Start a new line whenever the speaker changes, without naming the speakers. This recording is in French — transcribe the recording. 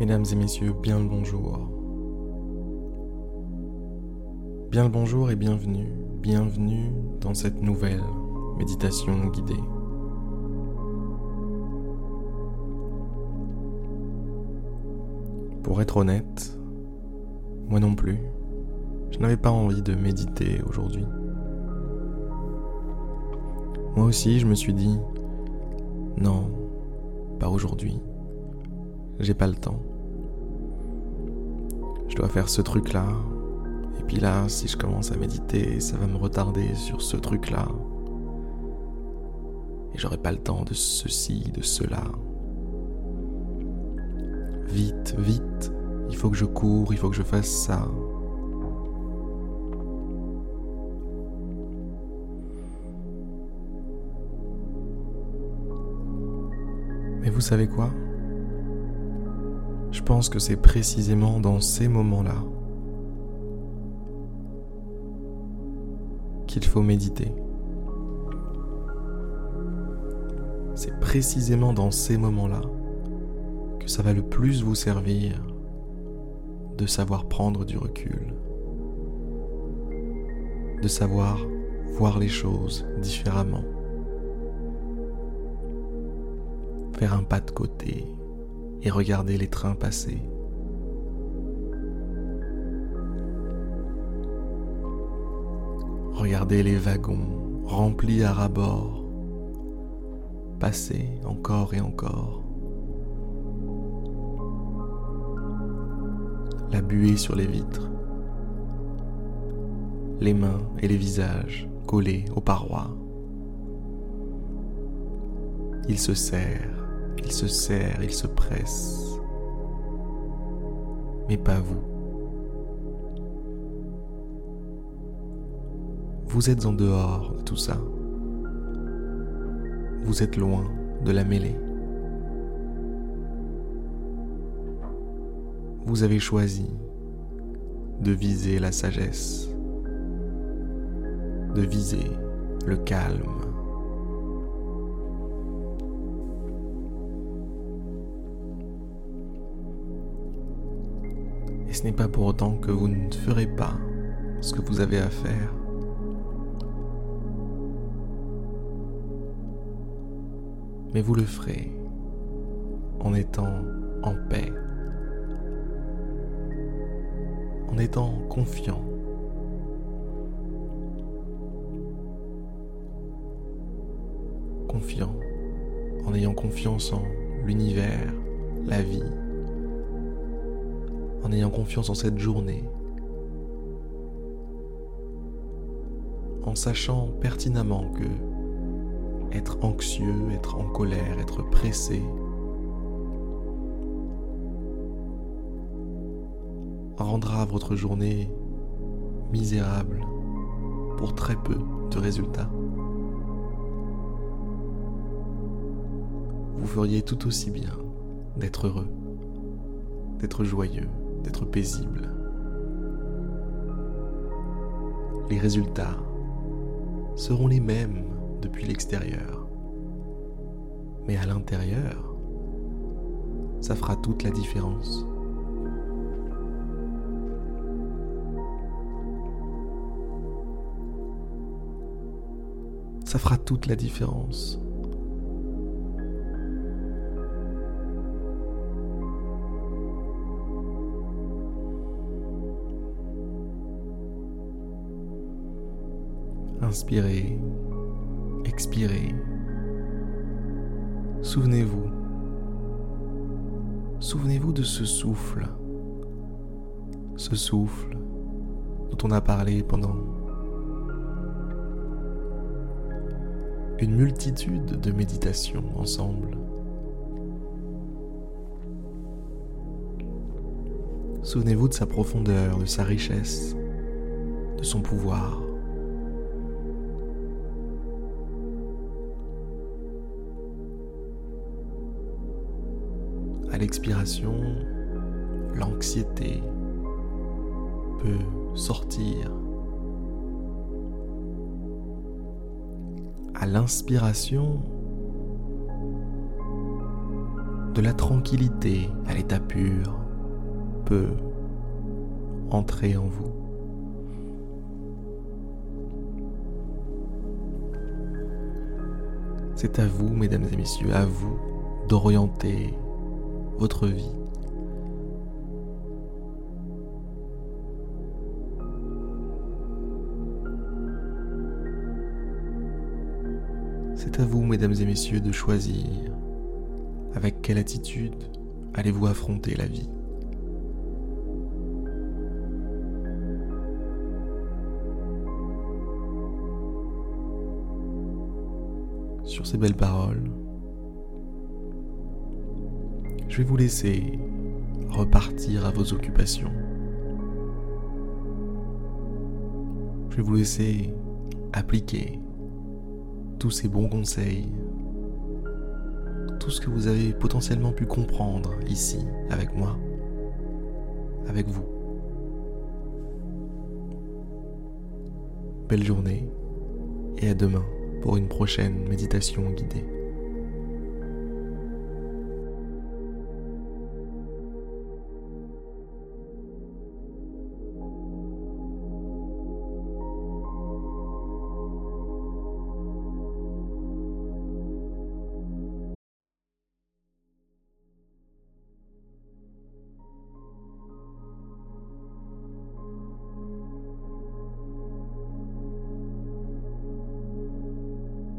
Mesdames et messieurs, bien le bonjour. Bien le bonjour et bienvenue, bienvenue dans cette nouvelle méditation guidée. Pour être honnête, moi non plus, je n'avais pas envie de méditer aujourd'hui. Moi aussi, je me suis dit, non, pas aujourd'hui. J'ai pas le temps. Je dois faire ce truc-là. Et puis là, si je commence à méditer, ça va me retarder sur ce truc-là. Et j'aurai pas le temps de ceci, de cela. Vite, vite, il faut que je cours, il faut que je fasse ça. Mais vous savez quoi? Je pense que c'est précisément dans ces moments-là qu'il faut méditer. C'est précisément dans ces moments-là que ça va le plus vous servir de savoir prendre du recul, de savoir voir les choses différemment. faire un pas de côté et regarder les trains passer. Regardez les wagons remplis à ras-bord, passer encore et encore. La buée sur les vitres, les mains et les visages collés aux parois. Il se serre il se serre, il se presse. Mais pas vous. Vous êtes en dehors de tout ça. Vous êtes loin de la mêlée. Vous avez choisi de viser la sagesse, de viser le calme, Et ce n'est pas pour autant que vous ne ferez pas ce que vous avez à faire. Mais vous le ferez en étant en paix, en étant confiant. Confiant, en ayant confiance en l'univers, la vie, en ayant confiance en cette journée, en sachant pertinemment que être anxieux, être en colère, être pressé, rendra votre journée misérable pour très peu de résultats. Vous feriez tout aussi bien d'être heureux, d'être joyeux, d'être paisible. Les résultats seront les mêmes depuis l'extérieur. Mais à l'intérieur, ça fera toute la différence. Ça fera toute la différence. Inspirez, expirez. Souvenez-vous. Souvenez-vous de ce souffle. Ce souffle dont on a parlé pendant une multitude de méditations ensemble. Souvenez-vous de sa profondeur, de sa richesse, de son pouvoir. L'expiration, l'anxiété peut sortir. À l'inspiration, de la tranquillité à l'état pur peut entrer en vous. C'est à vous, mesdames et messieurs, à vous d'orienter votre vie. C'est à vous, mesdames et messieurs, de choisir avec quelle attitude allez-vous affronter la vie. Sur ces belles paroles, je vais vous laisser repartir à vos occupations. Je vais vous laisser appliquer tous ces bons conseils, tout ce que vous avez potentiellement pu comprendre ici avec moi, avec vous. Belle journée et à demain pour une prochaine méditation guidée.